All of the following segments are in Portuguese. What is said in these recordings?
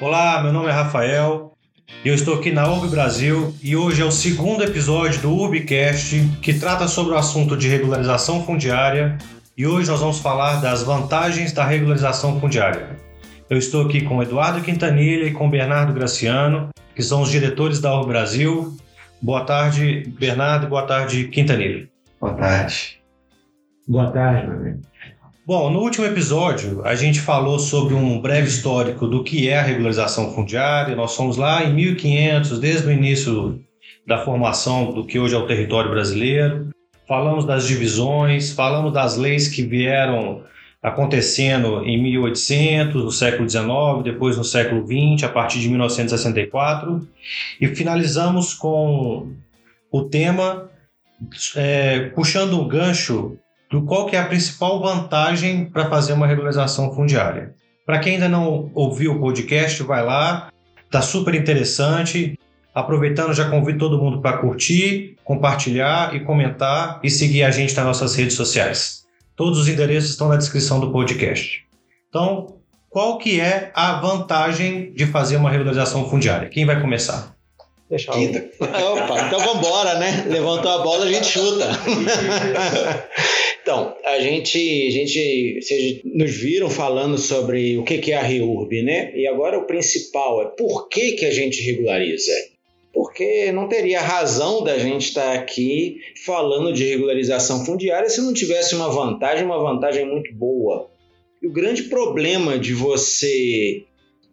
Olá, meu nome é Rafael e eu estou aqui na URB Brasil e hoje é o segundo episódio do URBcast que trata sobre o assunto de regularização fundiária e hoje nós vamos falar das vantagens da regularização fundiária. Eu estou aqui com Eduardo Quintanilha e com Bernardo Graciano, que são os diretores da URB Brasil. Boa tarde, Bernardo, boa tarde, Quintanilha. Boa tarde. Boa tarde, meu amigo. Bom, no último episódio a gente falou sobre um breve histórico do que é a regularização fundiária. Nós fomos lá em 1500, desde o início da formação do que hoje é o território brasileiro. Falamos das divisões, falamos das leis que vieram acontecendo em 1800, no século XIX, depois no século XX, a partir de 1964, e finalizamos com o tema é, puxando um gancho do qual que é a principal vantagem para fazer uma regularização fundiária. Para quem ainda não ouviu o podcast, vai lá, tá super interessante. Aproveitando, já convido todo mundo para curtir, compartilhar e comentar e seguir a gente nas nossas redes sociais. Todos os endereços estão na descrição do podcast. Então, qual que é a vantagem de fazer uma regularização fundiária? Quem vai começar? Deixa Quinta. Opa, então vamos embora, né? Levantou a bola, a gente chuta. então, a gente, a gente, vocês nos viram falando sobre o que é a REURB, né? E agora o principal é por que, que a gente regulariza? Porque não teria razão da gente estar aqui falando de regularização fundiária se não tivesse uma vantagem, uma vantagem muito boa. E o grande problema de você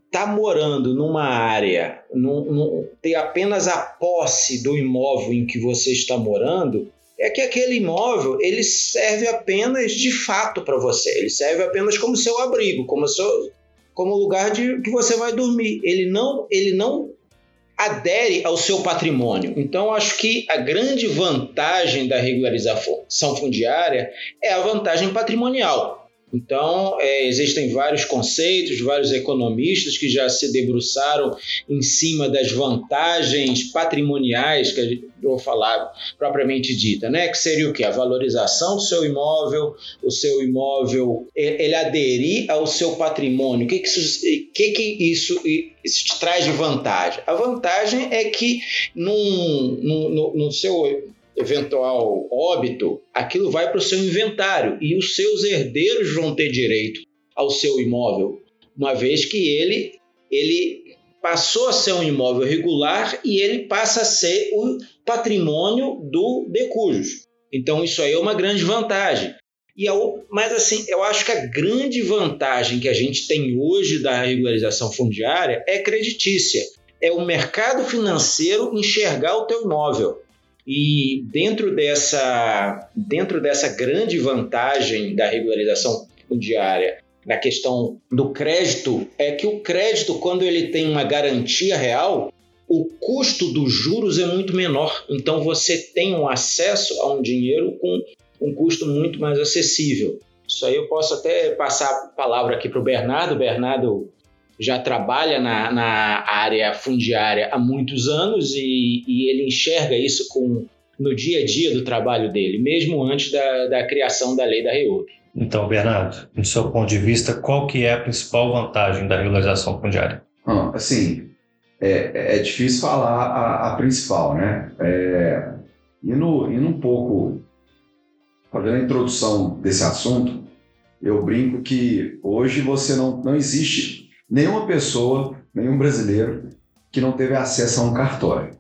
está morando numa área, num, num, ter apenas a posse do imóvel em que você está morando, é que aquele imóvel ele serve apenas de fato para você. Ele serve apenas como seu abrigo, como seu, como lugar de que você vai dormir. Ele não, ele não adere ao seu patrimônio. Então, acho que a grande vantagem da regularização fundiária é a vantagem patrimonial. Então, é, existem vários conceitos, vários economistas que já se debruçaram em cima das vantagens patrimoniais, que eu vou falar propriamente dita, né? que seria o que? A valorização do seu imóvel, o seu imóvel, ele aderir ao seu patrimônio. O que, que, isso, que, que isso, isso te traz de vantagem? A vantagem é que num, num, no, no seu eventual óbito, aquilo vai para o seu inventário e os seus herdeiros vão ter direito ao seu imóvel, uma vez que ele, ele passou a ser um imóvel regular e ele passa a ser o patrimônio do decujus. Então isso aí é uma grande vantagem. E eu, mas assim, eu acho que a grande vantagem que a gente tem hoje da regularização fundiária é creditícia. É o mercado financeiro enxergar o teu imóvel. E dentro dessa, dentro dessa grande vantagem da regularização fundiária na questão do crédito, é que o crédito, quando ele tem uma garantia real, o custo dos juros é muito menor. Então você tem um acesso a um dinheiro com um custo muito mais acessível. Isso aí eu posso até passar a palavra aqui para o Bernardo. Bernardo já trabalha na, na área fundiária há muitos anos e, e, ele enxerga isso com, no dia a dia do trabalho dele, mesmo antes da, da criação da lei da REUB. Então, Bernardo, do seu ponto de vista, qual que é a principal vantagem da regularização fundiária? Ah, assim, é, é difícil falar a, a principal, né? É, indo, indo um pouco, fazendo a introdução desse assunto, eu brinco que hoje você não, não existe nenhuma pessoa, nenhum brasileiro que não teve acesso a um cartório.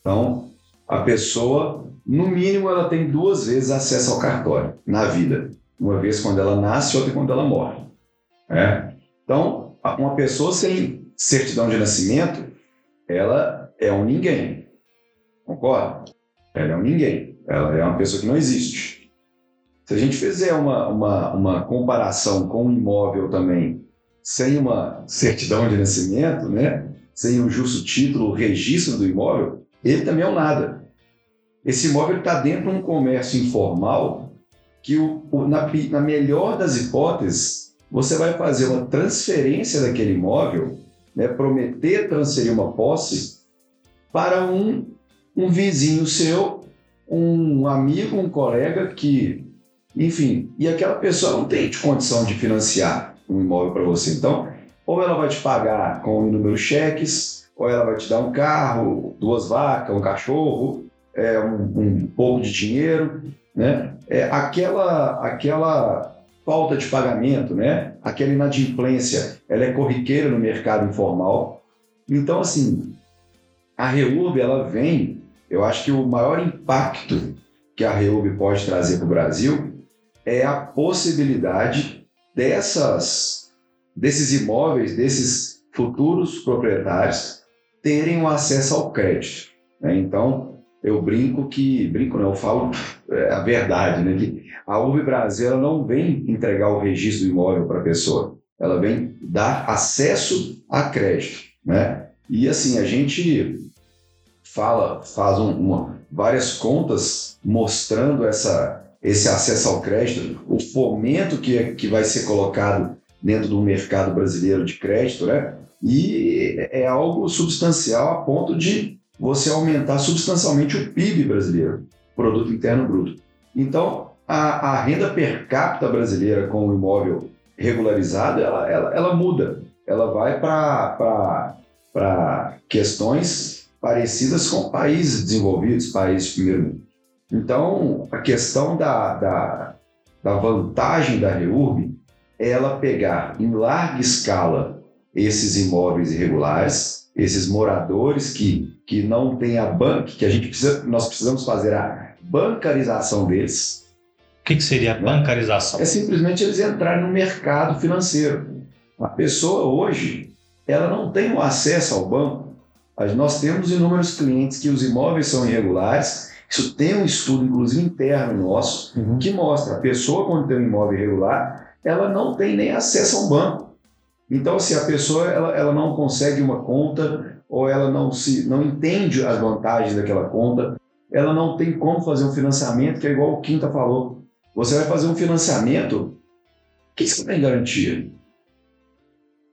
Então, a pessoa, no mínimo, ela tem duas vezes acesso ao cartório na vida. Uma vez quando ela nasce, outra quando ela morre. É? Então, uma pessoa sem certidão de nascimento, ela é um ninguém. Concorda? Ela é um ninguém. Ela é uma pessoa que não existe. Se a gente fizer uma, uma, uma comparação com um imóvel também sem uma certidão de nascimento, né? sem um justo título, registro do imóvel, ele também é um nada. Esse imóvel está dentro de um comércio informal que, o, na, na melhor das hipóteses, você vai fazer uma transferência daquele imóvel, né, prometer transferir uma posse para um, um vizinho seu, um amigo, um colega que enfim, e aquela pessoa não tem condição de financiar um imóvel para você. Então, ou ela vai te pagar com inúmeros cheques, ou ela vai te dar um carro, duas vacas, um cachorro, é, um, um pouco de dinheiro, né? É, aquela, aquela falta de pagamento, né? Aquela inadimplência, ela é corriqueira no mercado informal. Então, assim, a REURB, ela vem, eu acho que o maior impacto que a REURB pode trazer para o Brasil é a possibilidade dessas, desses imóveis, desses futuros proprietários terem o acesso ao crédito. Né? Então, eu brinco que, brinco não, eu falo é, a verdade, né? Que a URB Brasil não vem entregar o registro do imóvel para a pessoa, ela vem dar acesso a crédito, né? E assim, a gente fala, faz um, uma, várias contas mostrando essa, esse acesso ao crédito, o fomento que, é, que vai ser colocado dentro do mercado brasileiro de crédito, né? E é algo substancial a ponto de você aumentar substancialmente o PIB brasileiro, Produto Interno Bruto. Então, a, a renda per capita brasileira com o imóvel regularizado, ela, ela, ela muda. Ela vai para questões parecidas com países desenvolvidos, países de primeiro mundo. Então, a questão da, da, da vantagem da REURB é ela pegar em larga escala esses imóveis irregulares, esses moradores que, que não têm a banca, que a gente precisa, nós precisamos fazer a bancarização deles. O que, que seria a né? bancarização? É simplesmente eles entrarem no mercado financeiro. A pessoa hoje, ela não tem o acesso ao banco. Nós temos inúmeros clientes que os imóveis são irregulares. Isso tem um estudo, inclusive interno nosso, uhum. que mostra a pessoa, quando tem um imóvel irregular, ela não tem nem acesso a um banco. Então, se a pessoa ela, ela não consegue uma conta ou ela não se não entende as vantagens daquela conta, ela não tem como fazer um financiamento, que é igual o Quinta falou. Você vai fazer um financiamento, o que você tem garantia?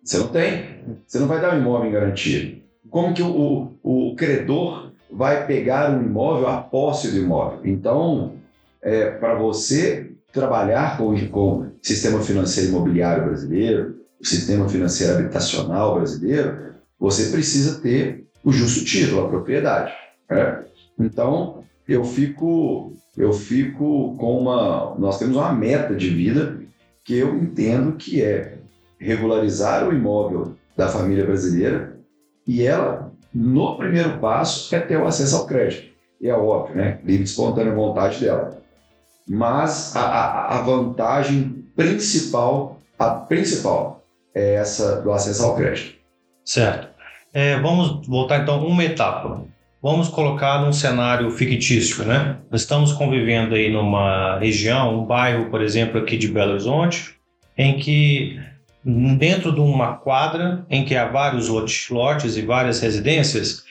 Você não tem. Você não vai dar um imóvel em garantia. Como que o, o, o credor vai pegar um imóvel, a posse do imóvel? Então, é, para você trabalhar com, o sistema financeiro imobiliário brasileiro, o sistema financeiro habitacional brasileiro, você precisa ter o justo título, a propriedade. Né? Então, eu fico, eu fico com uma. Nós temos uma meta de vida que eu entendo que é regularizar o imóvel da família brasileira e ela, no primeiro passo, é ter o acesso ao crédito. E é óbvio, né? Livre espontânea vontade dela. Mas a, a, a vantagem principal, a principal, é essa do acesso ao crédito. Certo. É, vamos voltar então uma etapa. Vamos colocar num cenário fictício, né? Nós estamos convivendo aí numa região, um bairro, por exemplo, aqui de Belo Horizonte, em que dentro de uma quadra em que há vários lotes e várias residências,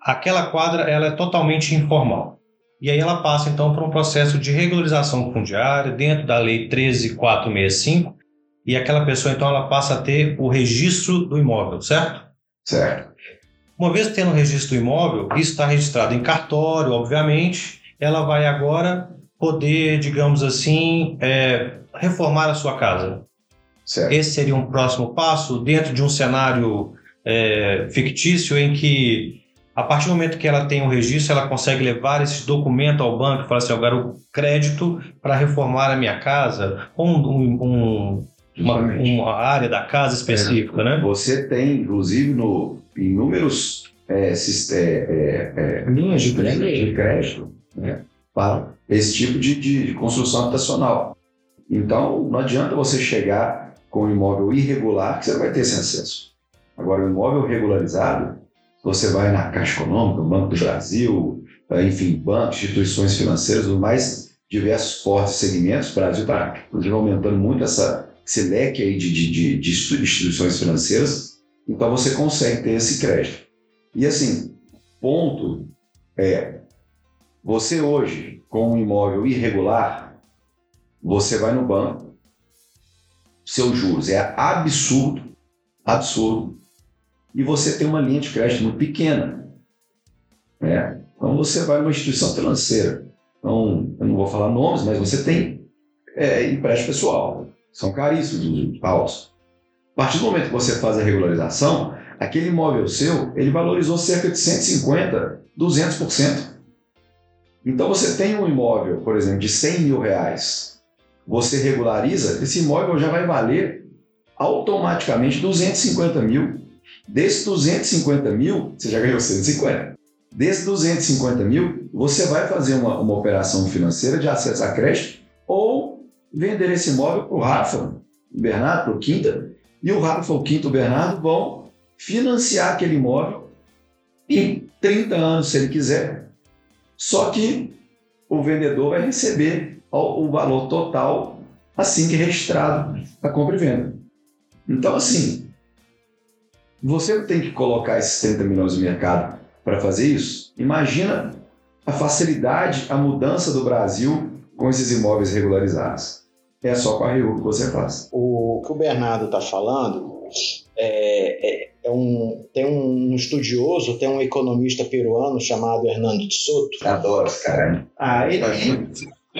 aquela quadra ela é totalmente informal. E aí ela passa então por um processo de regularização fundiária dentro da lei 13465, e aquela pessoa então ela passa a ter o registro do imóvel, certo? Certo. Uma vez tendo o registro do imóvel, isso está registrado em cartório, obviamente, ela vai agora poder, digamos assim, é, reformar a sua casa. Certo. Esse seria um próximo passo dentro de um cenário é, fictício em que, a partir do momento que ela tem o um registro, ela consegue levar esse documento ao banco e falar assim: eu quero crédito para reformar a minha casa, ou um, um, uma, uma, área da casa específica, é, né? Você tem, inclusive, no, inúmeros é, é, é, linhas de crédito, de crédito né, para esse tipo de, de, de, construção habitacional. Então, não adianta você chegar com imóvel irregular que você vai ter esse acesso. Agora, o imóvel regularizado, você vai na Caixa Econômica, Banco do Brasil, enfim, bancos, instituições financeiras, os mais diversos portos e segmentos. Brasil está, aumentando muito essa esse leque aí de, de, de instituições financeiras, então você consegue ter esse crédito. E assim, ponto é, você hoje, com um imóvel irregular, você vai no banco, seus juros é absurdo, absurdo, e você tem uma linha de crédito muito pequena. Né? Então você vai numa instituição financeira. Então, eu não vou falar nomes, mas você tem é, empréstimo pessoal. São caríssimos, altos. A partir do momento que você faz a regularização, aquele imóvel seu, ele valorizou cerca de 150, 200%. Então você tem um imóvel, por exemplo, de 100 mil reais, você regulariza, esse imóvel já vai valer automaticamente 250 mil. Desses 250 mil, você já ganhou 150. Desses 250 mil, você vai fazer uma, uma operação financeira de acesso a crédito ou vender esse imóvel para o Rafa, o Bernardo, para o Quinta, e o Rafa, o Quinta e o Bernardo vão financiar aquele imóvel em 30 anos, se ele quiser. Só que o vendedor vai receber o valor total assim que registrado a compra e venda. Então, assim, você tem que colocar esses 30 milhões no mercado para fazer isso. Imagina a facilidade, a mudança do Brasil com esses imóveis regularizados. É só com a RU que você faz. O que o Bernardo está falando é, é, é, um, tem um estudioso, tem um economista peruano chamado Hernando de Soto. Adoro esse cara. Ah, ele,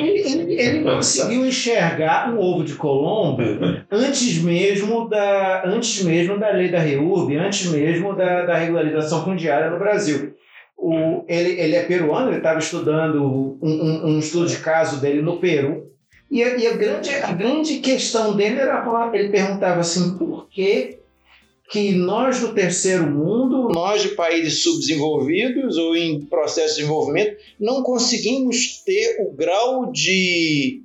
ele, ele, conseguiu enxergar um ovo de Colombo antes mesmo da, antes mesmo da lei da REURB, antes mesmo da, da regularização fundiária no Brasil. O, ele, ele é peruano, ele estava estudando um, um, um, estudo de caso dele no Peru. E, a, e a, grande, a grande questão dele era, ele perguntava assim, por que que nós do terceiro mundo, nós de países subdesenvolvidos ou em processo de desenvolvimento, não conseguimos ter o grau de,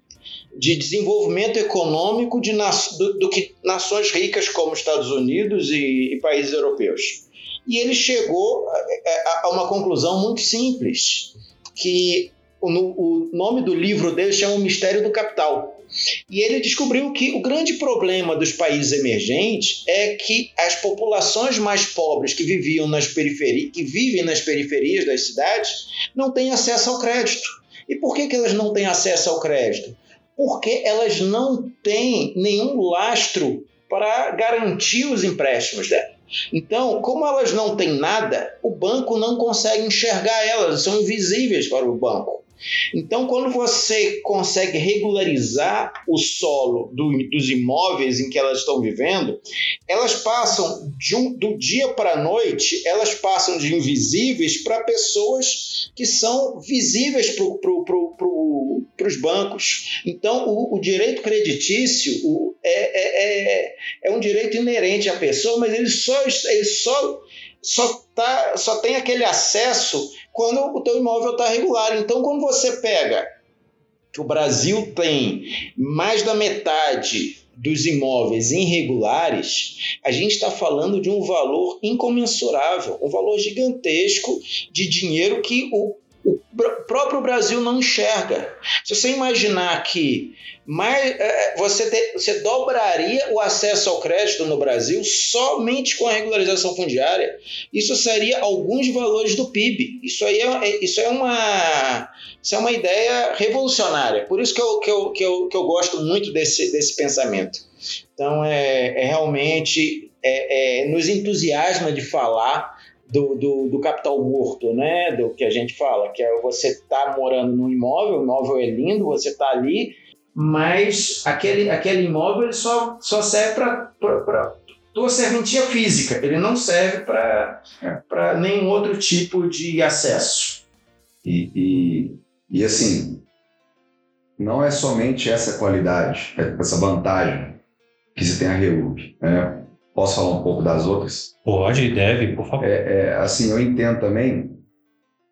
de desenvolvimento econômico de, do, do que nações ricas como Estados Unidos e, e países europeus. E ele chegou a, a uma conclusão muito simples, que o, o nome do livro dele chama O Mistério do Capital e ele descobriu que o grande problema dos países emergentes é que as populações mais pobres que viviam nas periferias, que vivem nas periferias das cidades, não têm acesso ao crédito. E por que, que elas não têm acesso ao crédito? Porque elas não têm nenhum lastro para garantir os empréstimos dela. Então, como elas não têm nada, o banco não consegue enxergar elas, são invisíveis para o banco. Então, quando você consegue regularizar o solo do, dos imóveis em que elas estão vivendo, elas passam um, do dia para a noite, elas passam de invisíveis para pessoas que são visíveis para pro, pro, pro, os bancos. Então, o, o direito creditício o, é, é, é, é, um direito inerente à pessoa, mas ele só, ele só, só, tá, só tem aquele acesso quando o teu imóvel está regular. Então, quando você pega que o Brasil tem mais da metade dos imóveis irregulares, a gente está falando de um valor incomensurável, um valor gigantesco de dinheiro que o, o próprio Brasil não enxerga. Se você imaginar que mais, é, você, te, você dobraria o acesso ao crédito no Brasil somente com a regularização fundiária. Isso seria alguns valores do PIB. Isso aí é, é, isso é, uma, isso é uma ideia revolucionária. Por isso que eu, que eu, que eu, que eu gosto muito desse, desse pensamento. Então, é, é realmente é, é, nos entusiasma de falar do, do, do, capital morto, né? Do que a gente fala, que é você tá morando num imóvel, o imóvel é lindo, você tá ali mas aquele, aquele imóvel só, só serve para tua serventia física, ele não serve para é. nenhum outro tipo de acesso. E, e, e assim, não é somente essa qualidade, essa vantagem que se tem a REUB. Né? Posso falar um pouco das outras? Pode e deve, por favor. É, é, assim, eu entendo também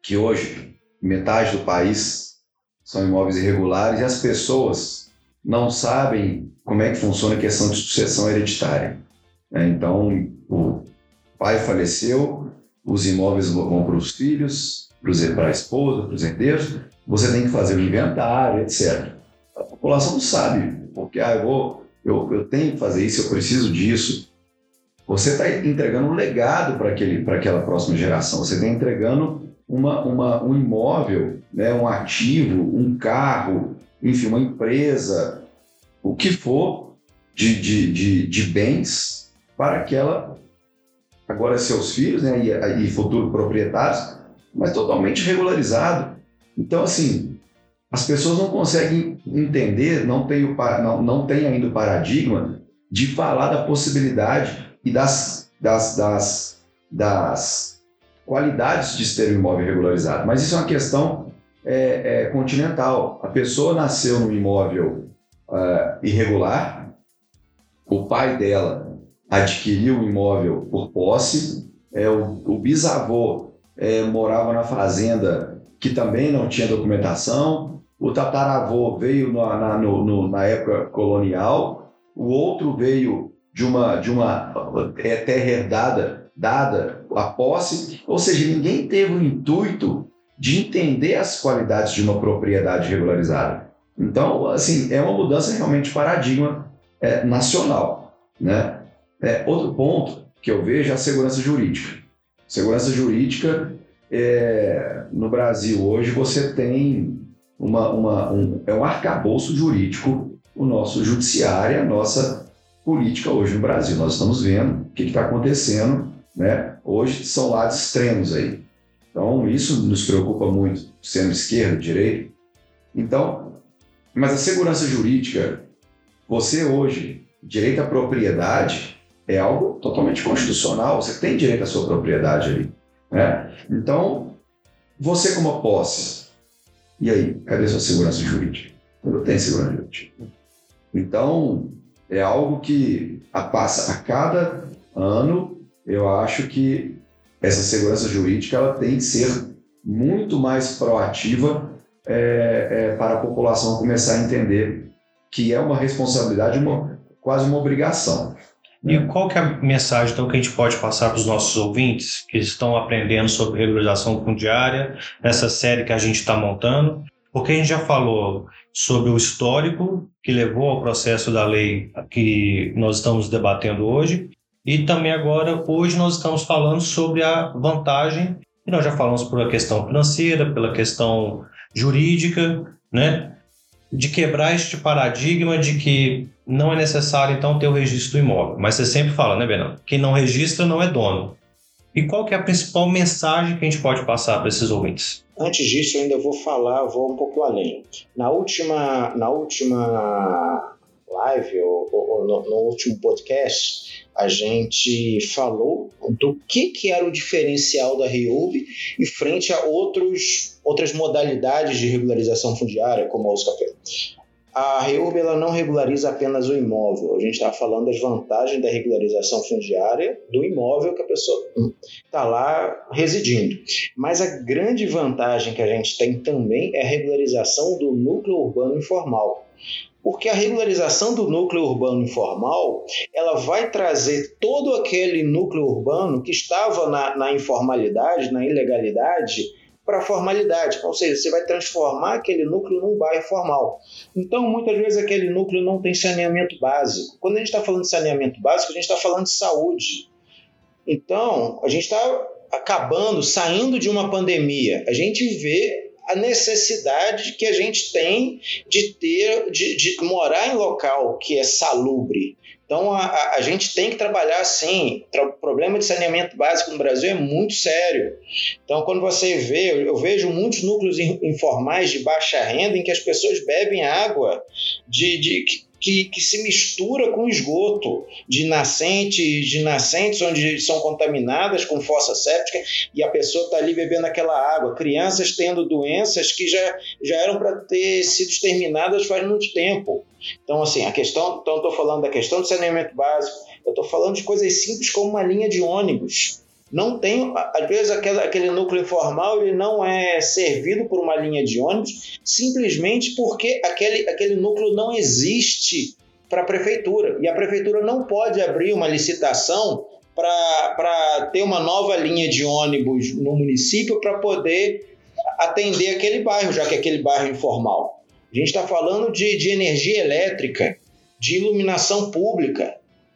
que hoje metade do país são imóveis irregulares e as pessoas não sabem como é que funciona a questão de sucessão hereditária. Né? Então, o pai faleceu, os imóveis vão para os filhos, para a esposa, para os herdeiros, você tem que fazer o inventário, etc. A população não sabe, porque ah, eu, vou, eu, eu tenho que fazer isso, eu preciso disso. Você está entregando um legado para aquela próxima geração, você está entregando uma, uma, um imóvel, né, um ativo, um carro, enfim, uma empresa, o que for de, de, de, de bens para aquela, agora seus filhos né, e, e futuros proprietários, mas totalmente regularizado. Então, assim, as pessoas não conseguem entender, não tem, o, não, não tem ainda o paradigma de falar da possibilidade e das, das, das, das qualidades de ter um imóvel regularizado. Mas isso é uma questão é, é, continental. A pessoa nasceu num imóvel uh, irregular, o pai dela adquiriu o imóvel por posse, é, o, o bisavô é, morava na fazenda que também não tinha documentação, o tataravô veio na, na, no, na época colonial, o outro veio de uma, de uma é, terra herdada, dada a posse, ou seja, ninguém teve o intuito de entender as qualidades de uma propriedade regularizada. Então, assim, é uma mudança realmente de paradigma é, nacional. Né? É, outro ponto que eu vejo é a segurança jurídica. Segurança jurídica, é, no Brasil hoje, você tem uma, uma, um, é um arcabouço jurídico, o nosso judiciário, a nossa política hoje no Brasil. Nós estamos vendo o que está acontecendo, né? Hoje são lados extremos aí. Então, isso nos preocupa muito, sendo esquerda, direita. Então, mas a segurança jurídica, você hoje, direito à propriedade, é algo totalmente constitucional. Você tem direito à sua propriedade ali. Né? Então, você como posse, e aí, cadê sua segurança jurídica? Não tem segurança jurídica. Então, é algo que passa a cada ano. Eu acho que essa segurança jurídica ela tem que ser muito mais proativa é, é, para a população começar a entender que é uma responsabilidade, uma, quase uma obrigação. E qual que é a mensagem então, que a gente pode passar para os nossos ouvintes que estão aprendendo sobre regularização fundiária, nessa série que a gente está montando? Porque a gente já falou sobre o histórico que levou ao processo da lei que nós estamos debatendo hoje, e também agora, hoje, nós estamos falando sobre a vantagem, e nós já falamos por a questão financeira, pela questão jurídica, né? De quebrar este paradigma de que não é necessário, então, ter o registro do imóvel. Mas você sempre fala, né, Bernardo? Quem não registra não é dono. E qual que é a principal mensagem que a gente pode passar para esses ouvintes? Antes disso, eu ainda vou falar, vou um pouco além. Na última, na última live, ou, ou no, no, último podcast, a gente falou do que, que era o diferencial da REUB e frente a outros, outras modalidades de regularização fundiária, como a USCAP a REURB ela não regulariza apenas o imóvel. A gente está falando das vantagens da regularização fundiária do imóvel que a pessoa está lá residindo. Mas a grande vantagem que a gente tem também é a regularização do núcleo urbano informal. Porque a regularização do núcleo urbano informal ela vai trazer todo aquele núcleo urbano que estava na, na informalidade, na ilegalidade, para a formalidade, ou seja, você vai transformar aquele núcleo num bairro formal. Então, muitas vezes aquele núcleo não tem saneamento básico. Quando a gente está falando de saneamento básico, a gente está falando de saúde. Então, a gente está acabando, saindo de uma pandemia. A gente vê a necessidade que a gente tem de ter, de, de morar em local que é salubre, então a, a, gente tem que trabalhar assim. O problema de saneamento básico no Brasil é muito sério. Então, quando você vê, eu, vejo muitos núcleos informais de baixa renda em que as pessoas bebem água de, de que, que, se mistura com esgoto de nascentes, de nascentes onde são contaminadas com fossa séptica e a pessoa está ali bebendo aquela água. Crianças tendo doenças que já, já eram para ter sido exterminadas faz muito tempo. Então, assim, a questão. Então, estou falando da questão do saneamento básico, eu estou falando de coisas simples como uma linha de ônibus. Não tem, às vezes, aquele, aquele núcleo informal ele não é servido por uma linha de ônibus simplesmente porque aquele, aquele núcleo não existe para a prefeitura. E a prefeitura não pode abrir uma licitação para ter uma nova linha de ônibus no município para poder atender aquele bairro, já que é aquele bairro informal. A gente está falando de, de energia elétrica, de iluminação pública.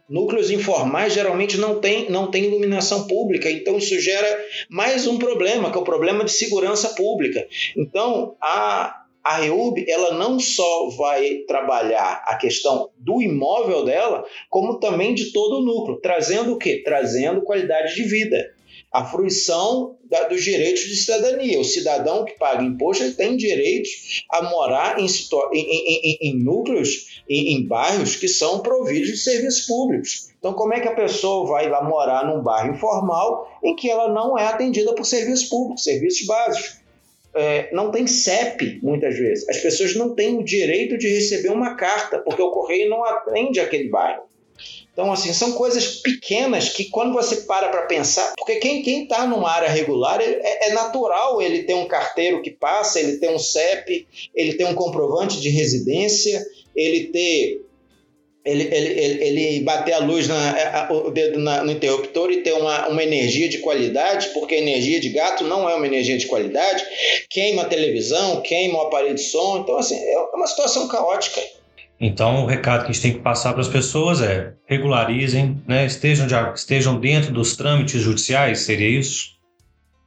Núcleos informais geralmente não têm não tem iluminação pública, então isso gera mais um problema, que é o problema de segurança pública. Então, a, a REUB ela não só vai trabalhar a questão do imóvel dela, como também de todo o núcleo, trazendo o quê? Trazendo qualidade de vida. A fruição da, dos direitos de cidadania. O cidadão que paga imposto ele tem direito a morar em, em, em, em núcleos, em, bairros que são providos de serviços públicos. Então, como é que a pessoa vai lá morar num bairro informal em que ela não é atendida por serviços públicos, serviços básicos? É, não tem CEP, muitas vezes. As pessoas não têm o direito de receber uma carta, porque o correio não atende aquele bairro. Então, assim, são coisas pequenas que quando você para para pensar, porque quem está numa área regular é, é, natural ele ter um carteiro que passa, ele ter um CEP, ele ter um comprovante de residência, ele ter ele, ele, ele, ele, bater a luz, na, o dedo na, no interruptor e ter uma, uma energia de qualidade, porque a energia de gato não é uma energia de qualidade, queima a televisão, queima o aparelho de som, então assim, é uma situação caótica. Então, o recado que a gente tem que passar para as pessoas é regularizem, né? estejam, de, estejam dentro dos trâmites judiciais, seria isso?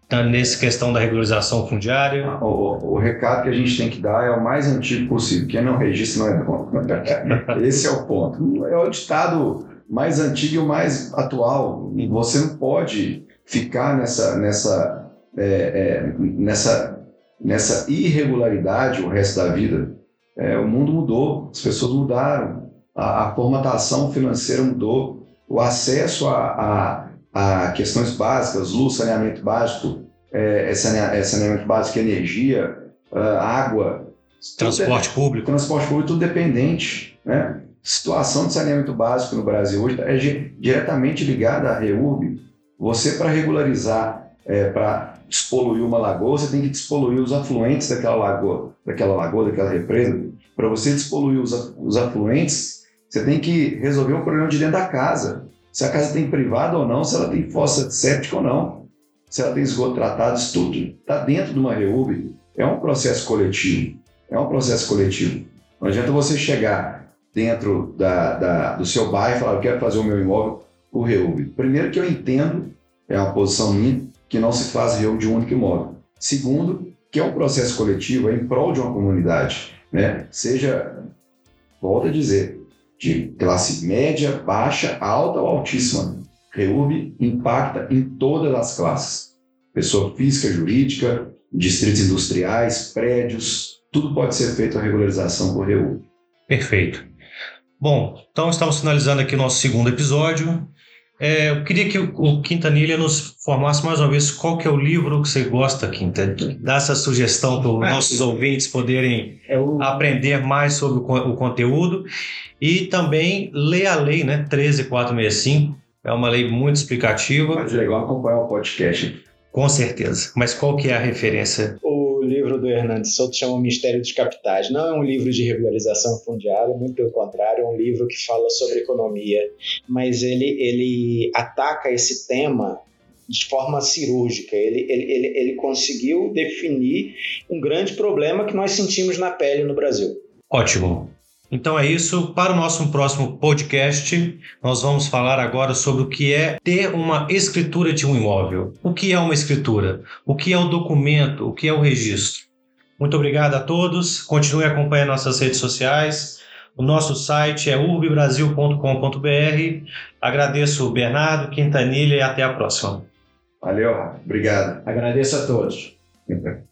Tá nessa questão da regularização fundiária. O, o, o, recado que a gente tem que dar é o mais antigo possível. Quem não registra não é bom. Esse é o ponto. É o ditado mais antigo e o mais atual. Você não pode ficar nessa, nessa, é, é, nessa, nessa irregularidade o resto da vida. É, o mundo mudou, as pessoas mudaram, a, a formatação financeira mudou, o acesso a, a, a questões básicas, luz, saneamento básico, é, é saneamento básico, energia, água, transporte é, público, transporte público, tudo dependente, né? Situação de saneamento básico no Brasil hoje é diretamente ligada à REURB. Você, para regularizar, é, para despoluir uma lagoa, você tem que despoluir os afluentes daquela lagoa, daquela lagoa, daquela represa. Para você despoluir os, afluentes, você tem que resolver um problema de dentro da casa. Se a casa tem privado ou não, se ela tem fossa séptica ou não, se ela tem esgoto tratado, isso tudo está dentro de uma REUB. É um processo coletivo. É um processo coletivo. Não adianta você chegar dentro da, da, do seu bairro e falar, eu quero fazer o meu imóvel por REUB. Primeiro que eu entendo, é uma posição minha, que não se faz reúne de um único imóvel. Segundo, que é um processo coletivo em prol de uma comunidade, né? seja, volto a dizer, de classe média, baixa, alta ou altíssima. REURB impacta em todas as classes. Pessoa física, jurídica, distritos industriais, prédios, tudo pode ser feito a regularização por REURB. Perfeito. Bom, então estamos finalizando aqui o nosso segundo episódio. É, eu queria que o, Quintanilha nos formasse mais uma vez qual que é o livro que você gosta, Quinta. Dá essa sugestão para os ah. nossos ouvintes poderem é o... aprender mais sobre o, o, conteúdo e também ler a lei, né? 13465. É uma lei muito explicativa. Mas é legal acompanhar o podcast. Com certeza. Mas qual que é a referência? Livro do Hernandes Souto chama Mistério dos Capitais. Não é um livro de regularização fundiária, muito pelo contrário, é um livro que fala sobre economia, mas ele, ele ataca esse tema de forma cirúrgica. Ele, ele, ele, ele conseguiu definir um grande problema que nós sentimos na pele no Brasil. Ótimo. Então é isso. Para o nosso próximo podcast, nós vamos falar agora sobre o que é ter uma escritura de um imóvel. O que é uma escritura? O que é o documento? O que é o registro? Muito obrigado a todos. Continue acompanhando nossas redes sociais. O nosso site é urbibrasil.com.br. Agradeço Bernardo, Quintanilha e até a próxima. Valeu, obrigado. Agradeço a todos.